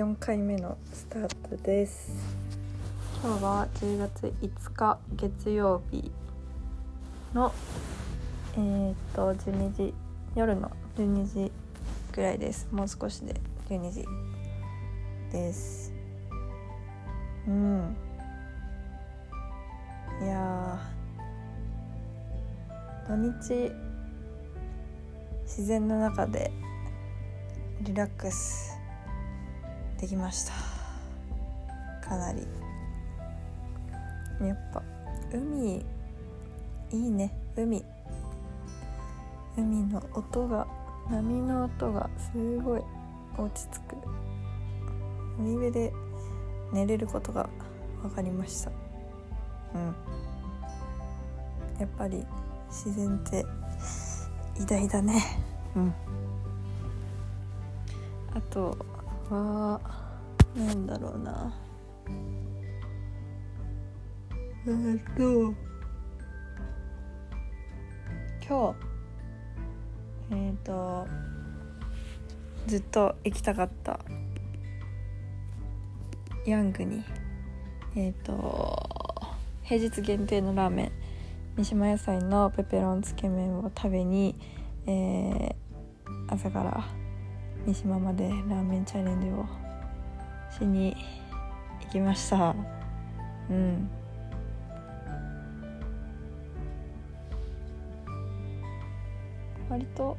4回目のスタートです。今日は10月5日月曜日のえー、っと12時夜の12時ぐらいです。もう少しで12時です。うん。いや土日自然の中でリラックスできました。かなり。やっぱ海いいね。海。海の音が波の音がすごい。落ち着く。海辺で寝れることが分かりました。うん。やっぱり自然って偉大だね。うん。あとはなんだろうな。えっと。今日。えーっと。ずっと行きたかった。ヤングに。えーっと。平日限定のラーメン。三島野菜のペペロンつけ麺を食べに、えー朝から三島までラーメンチャレンジをしに行きました。うん。割と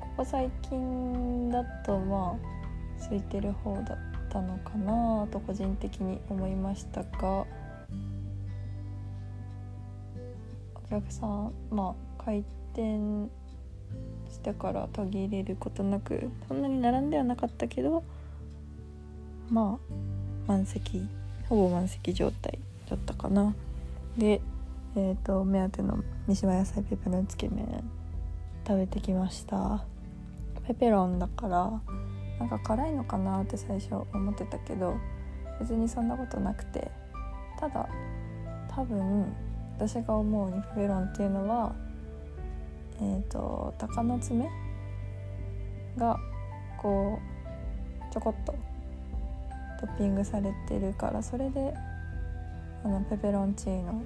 ここ最近だとまあ空いてる方だったのかなと個人的に思いましたがお客さんまあ開店してから途切れることなくそんなに並んではなかったけどまあ満席ほぼ満席状態だったかな。でえー、と目当ての三島野菜ペペロンつけ麺食べてきました。ペペロンだからなんか辛いのかなって最初思ってたけど別にそんなことなくて。ただ多分私が思うにペペロンっていうのはえー、と鷹の爪がこうちょこっとトッピングされてるからそれであのペペロンチーノ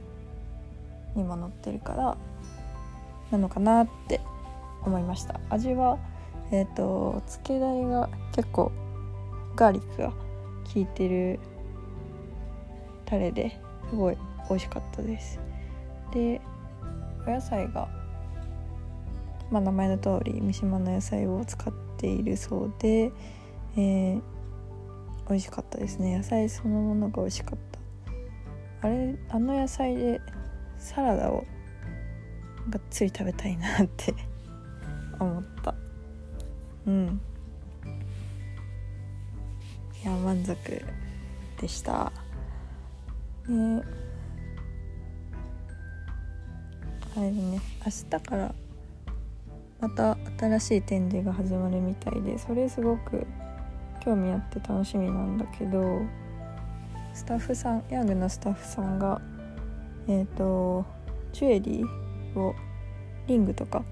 にも乗ってるからなのかなって思いました。味はえっ、ー、とつけだいが結構ガーリックが効いてるタレですごい美味しかったです。でお野菜がまあ、名前の通り三島の野菜を使っているそうで、えー、美味しかったですね。野菜そのものが美味しかった。あれあの野菜でサラダをがっつり食べたいなって 思った。うん。いや満足でした。ねあれね。明日からまた新しい展示が始まるみたいでそれすごく興味あって楽しみなんだけどスタッフさんヤングのスタッフさんがえっ、ー、とジュエリーをリングとか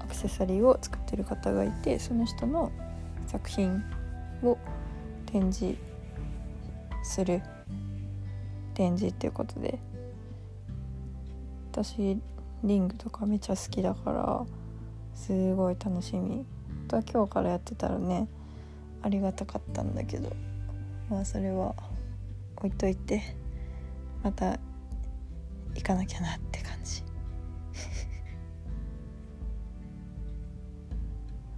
アクセサリーを作ってる方がいてその人の作品を展示する。展示っていうことで私リングとかめっちゃ好きだからすごい楽しみ。とは今日からやってたらねありがたかったんだけどまあそれは置いといてまた行かなきゃなって感じ。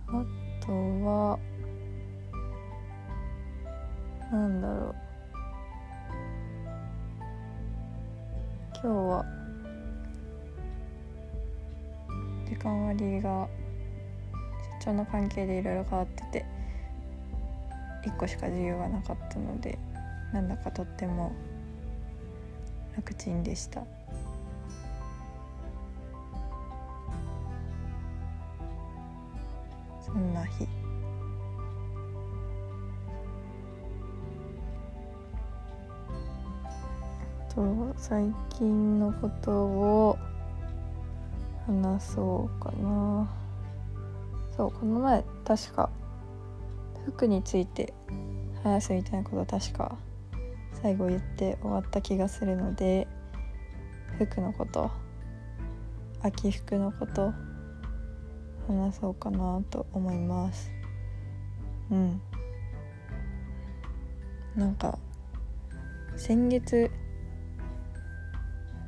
あとはなんだろう。今日は時間割が出張の関係でいろいろ変わってて1個しか授業がなかったのでなんだかとっても楽ちんでした。そんな日。と最近のことを話そうかな。そうこの前確か服について話すみたいなこと確か最後言って終わった気がするので服のこと秋服のこと話そうかなと思います。うん。なんか先月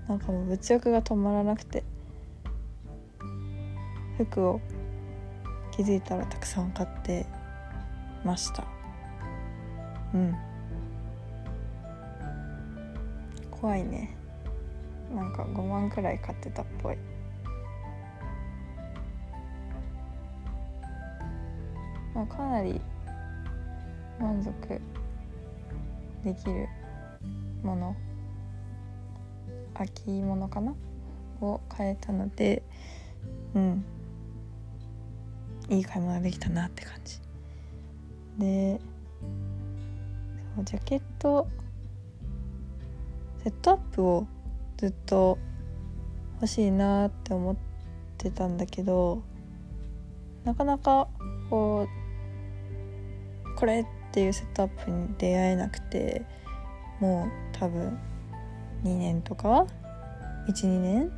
なんかもう物欲が止まらなくて。服を気づいたらたくさん買ってました。うん。怖いね。なんか5万くらい買ってたっぽい。まあかなり満足できるもの。秋物かな？を買えたので。うん。いい買い物できたなって感じ。でジャケットセットアップをずっと欲しいなって思ってたんだけどなかなかこうこれっていうセットアップに出会えなくてもう多分2年とか12年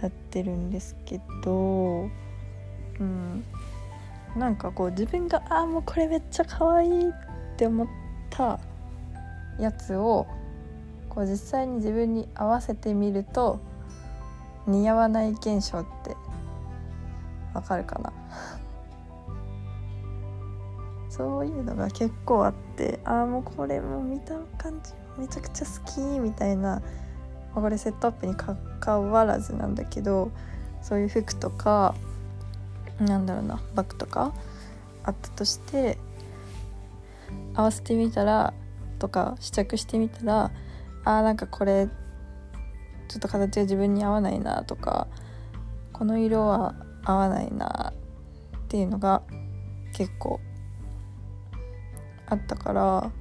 経ってるんですけどうん。なんかこう自分がああもうこれめっちゃ可愛いって思ったやつをこう実際に自分に合わせてみると似合わない現象ってわかるかな？そういうのが結構あってああもうこれも見た感じめちゃくちゃ好きみたいなこれセットアップにかかわらずなんだけどそういう服とかなんだろうなバッグとかあったとして合わせてみたらとか試着してみたらあーなんかこれちょっと形が自分に合わないなとかこの色は合わないなっていうのが結構あったから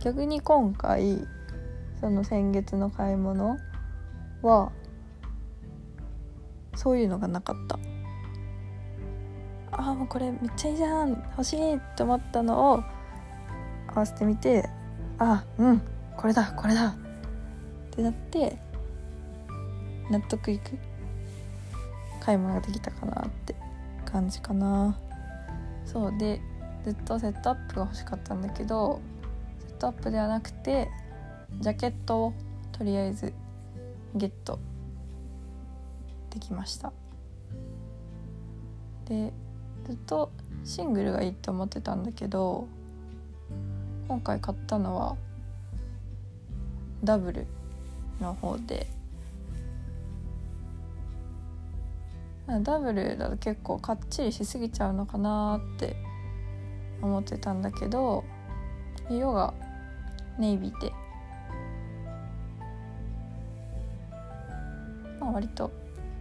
逆に今回その先月の買い物はそういうのがなかった。ああもうこれめっちゃいいじゃん欲しいと思ったのを合わせてみてあうんこれだこれだってなって納得いく。買い物ができたかなって感じかな。そうでずっとセットアップが欲しかったんだけどセットアップではなくてジャケットをとりあえずゲットできました。でずっとシングルがいいと思ってたんだけど今回買ったのはダブルの方で。ダブルだと結構かっちりしすぎちゃうのかなって思ってたんだけど色がネイビーで。まあ割と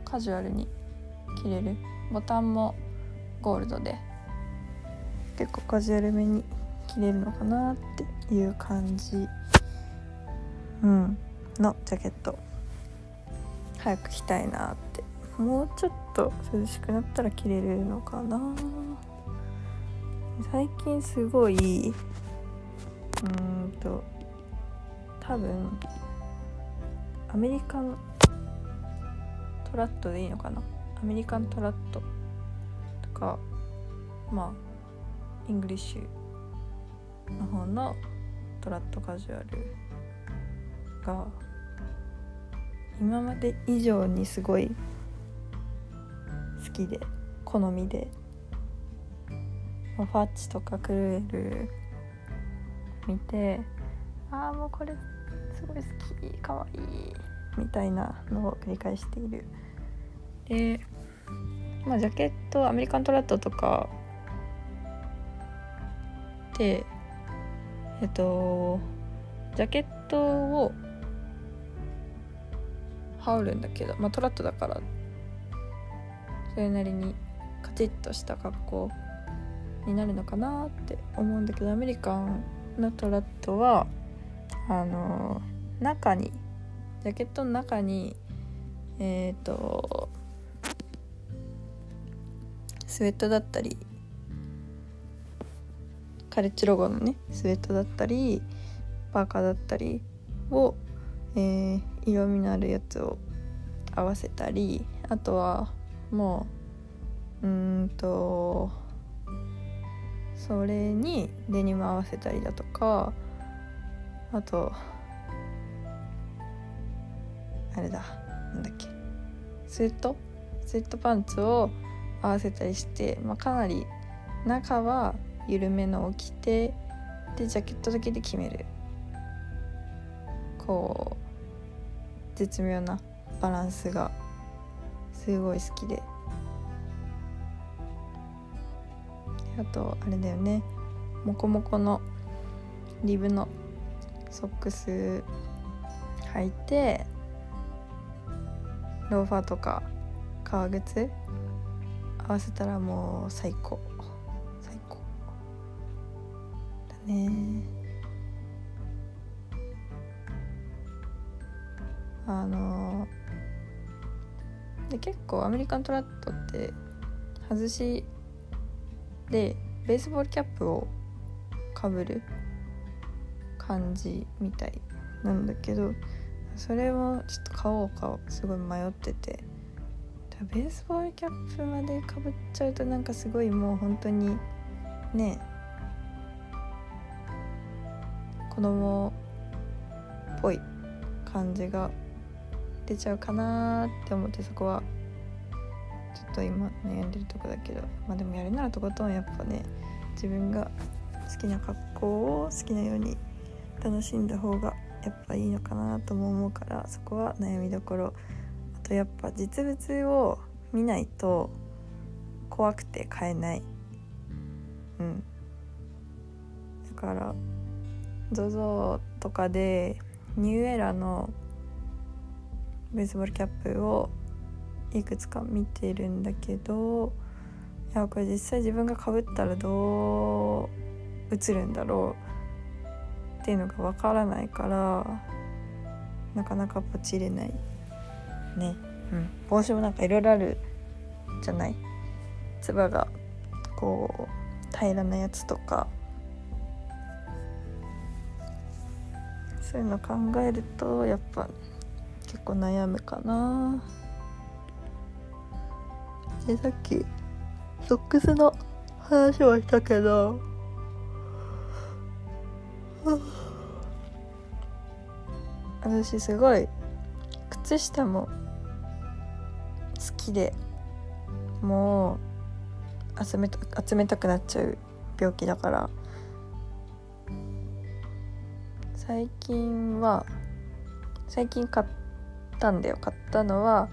カジュアルに着れる。ボタンもゴールドで。結構カジュアルめに着れるのかなっていう感じ。うん。のジャケット。早く着たいなって。もうちょっと涼しくなったら着れるのかな。最近すごいうーんと多分アメリカントラッドでいいのかな。アメリカントラッド。かまあイングリッシュの方のトラッドカジュアルが今まで以上にすごい好きで好みでファッチとかクルエル見てああもうこれすごい好きかわいいみたいなのを繰り返している。でまあジャケットアメリカントラットとかでえっとジャケットを羽織るんだけどまあトラットだからそれなりにカチッとした格好になるのかなって思うんだけどアメリカンのトラットはあの中にジャケットの中にえっ、ー、とスウェットだったりカレッジロゴのねスウェットだったりパーカーだったりを、えー、色味のあるやつを合わせたりあとはもううんとそれにデニム合わせたりだとかあとあれだなんだっけスウェット？スウェットパンツを合わせたりして、まあ、かなり中は緩めのを着てでジャケットだけで決める。こう絶妙なバランスがすごい好きで。あとあれだよね。モコモコのリブのソックス履いてローファーとか革靴合わせたらもう最高。最高。だね。あので結構アメリカントラットって外しでベースボールキャップをかぶる感じみたいなんだけどそれもちょっと買おうかすごい迷ってて。ベースボールキャップまでかぶっちゃうとなんかすごいもう本当にね子供っぽい感じが出ちゃうかなって思ってそこはちょっと今悩んでるとこだけどまあでもやるならとことんやっぱね自分が好きな格好を好きなように楽しんだ方がやっぱいいのかなとも思うからそこは悩みどころとやっぱ実物を見ないと怖くて買えない。うん。だから ZOZO とかでニューエラのベースボールキャップをいくつか見てるんだけどいやこれ実際自分がかぶったらどう映るんだろうっていうのがわからないからなかなかポチれない。ね。うん。帽子もなんかいろいろあるじゃない？つばがこう平らなやつとか。そういうの考えるとやっぱ結構悩むかな。でさっきソックスの話はしたけど。私すごい靴下もきでもう集めた集めたくなっちゃう病気だから。最近は最近買ったんだよ。買ったのは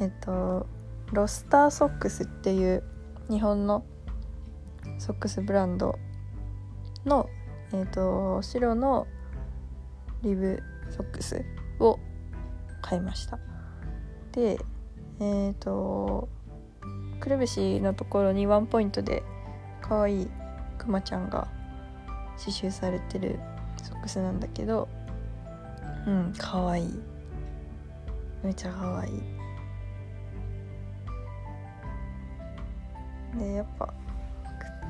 えっとロスターソックスっていう日本のソックスブランドの、えーと、白のリブソックスを買いました。でえっ、ー、とくるぶしのところにワンポイントで可愛いくまちゃんが刺繍されてるソックスなんだけどうん可愛いめちゃ可愛い。でやっぱ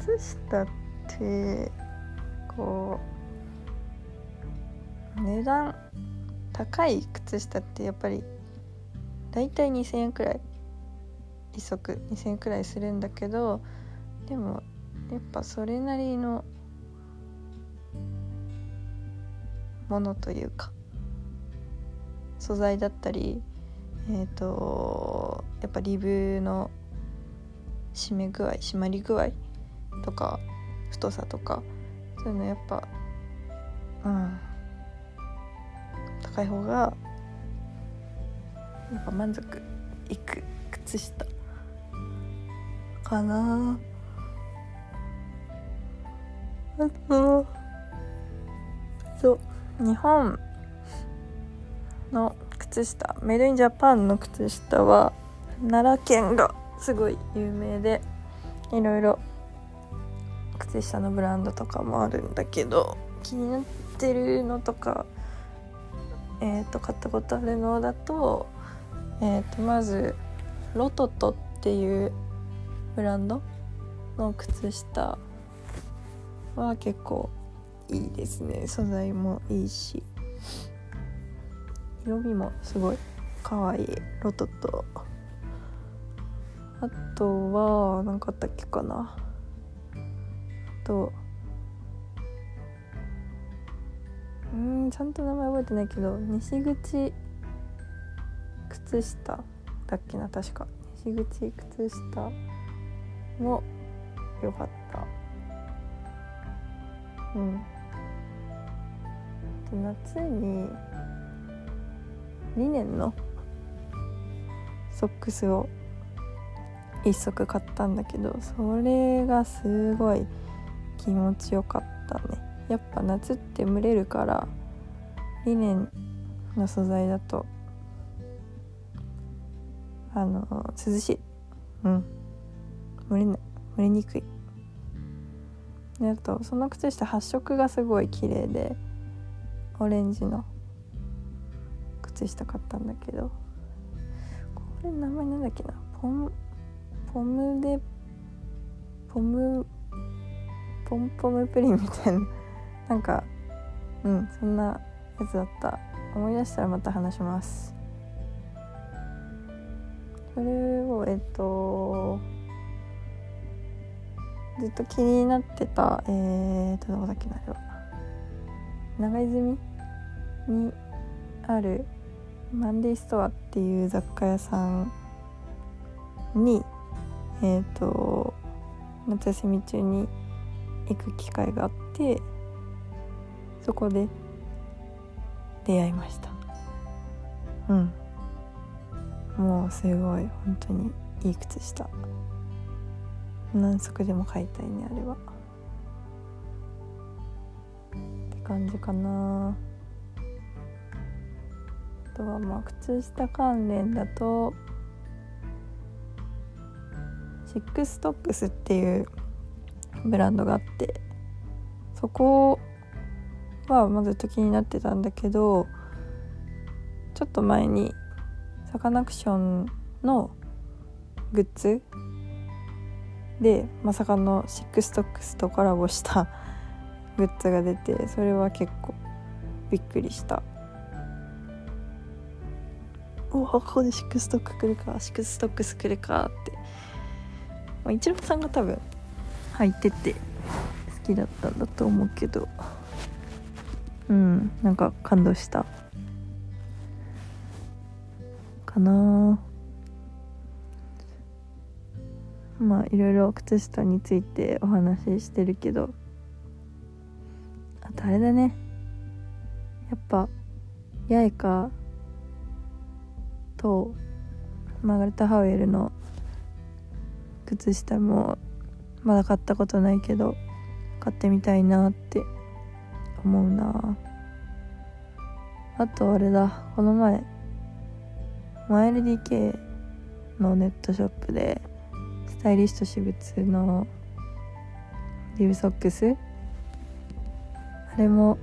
靴下ってこう値段高い靴下ってやっぱり大体2,000円くらい。1足2,000円くらいするんだけどでもやっぱそれなりのものというか素材だったりえっ、ー、とやっぱリブの締め具合締まり具合とか太さとかそういうのやっぱうん高い方がやっぱ満足いく靴下かな。あとそう日本の靴下メイドインジャパンの靴下は奈良県がすごい有名でいろいろ靴下のブランドとかもあるんだけど気になってるのとかえっ、ー、と買ったことあるのだと,、えー、とまずロトトっていうブランドの靴下は結構いいですね。素材もいいし。色味もすごい可愛いロトとあとは何かあったっけかな。あとうんちゃんと名前覚えてないけど西口靴下。だっけな確か。西口靴下。も良かった。うん。で夏に2年のソックスを1足買ったんだけどそれがすごい気持ちよかったね。やっぱ夏って蒸れるからリネンの素材だとあの涼しい。うん。蒸れない。蒸れにくい。であとその靴下発色がすごい綺麗でオレンジの靴下買ったんだけどこれ名前なんだっけな？ポンポムでポムポンポムプリンみたいな。なんかうんそんなやつだった。思い出したらまた話します。それをえっとずっと気になってたえー、とどこだっけなあれは。長泉にあるマンディストアっていう雑貨屋さんにえっ、と夏休み中に行く機会があってそこで出会いました。うん。もうすごい本当にいい靴下。何足でも買いたいねあれは。って感じかな。あとはまあ靴下関連だとシックストックスっていうブランドがあってそこはまずっと気になってたんだけどちょっと前にサカナクションのグッズでまさかの chicstocks とコラボしたグッズが出てそれは結構びっくりした。おおここで chicstock 来るか chicstocks 来るかって、まあ、一郎さんが多分入ってて好きだったんだと思うけど。うんなんか感動した。かな。まあいろいろ靴下についてお話ししてるけどあとあれだね。やっぱ八重かとマーガレット・ハウエルの靴下もまだ買ったことないけど買ってみたいなって思うな。あとあれだ。この前 1LDK のネットショップでスタイリッシュ私物のリブソックス。あれも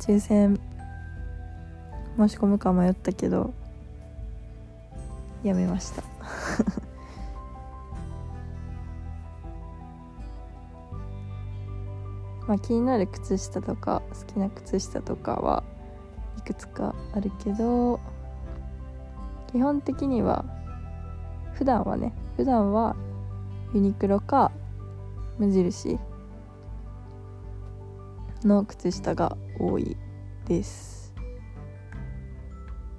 抽選申し込むか迷ったけどやめました。まあ気になる靴下とか好きな靴下とかはいくつかあるけど基本的には普段はね普段はユニクロか無印の靴下が多いです。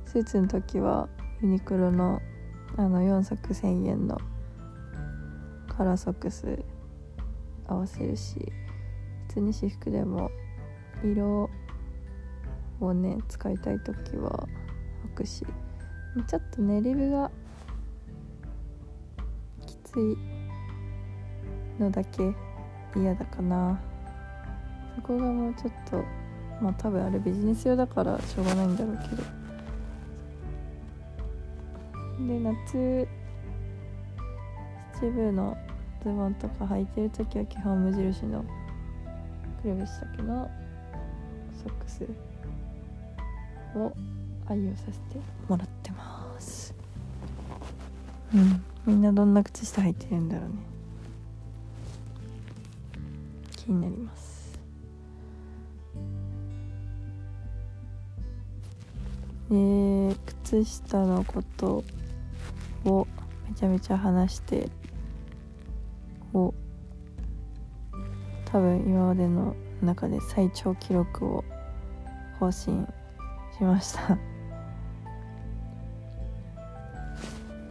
スーツの時はユニクロのあの4足1000円のカラーソックス合わせるし普通に私服でも色をね使いたい時は履くし。ちょっとねリブがきついのだけ嫌だかな。そこがもうちょっとまあ多分あれビジネス用だからしょうがないんだろうけど。で夏七分のズボンとか履いてる時は基本無印のくるぶし丈のソックスを愛用させてもらってうん。みんなどんな靴下履いてるんだろうね。気になります。えー、靴下のことをめちゃめちゃ話してを多分今までの中で最長記録を更新しました。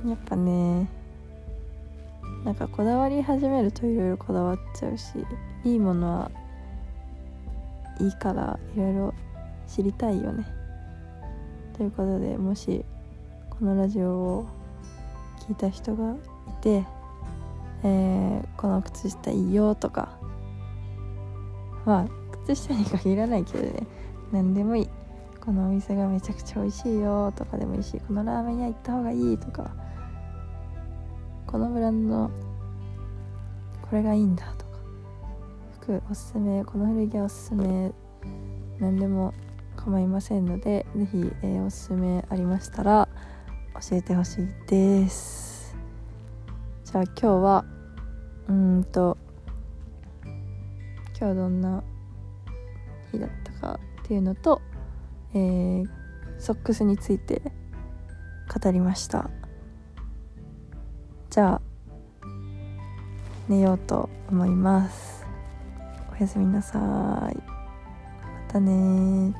やっぱねなんかこだわり始めるといろいろこだわっちゃうしいいものはいいからいろいろ知りたいよね。ということでもしこのラジオを聞いた人がいて、えー、この靴下いいよとかまあ靴下に限らないけどね何でもいい。このお店がめちゃくちゃ美味しいよとかでもいいしこのラーメン屋行った方がいいとかこのブランドこれがいいんだとか。服おすすめこの古着おすすめ。何でも構いませんので是非、えー、おすすめありましたら教えてほしいです。じゃあ今日はうんと今日どんな日だったかっていうのと、えー、ソックスについて語りました。寝ようと思います。おやすみなさい。またね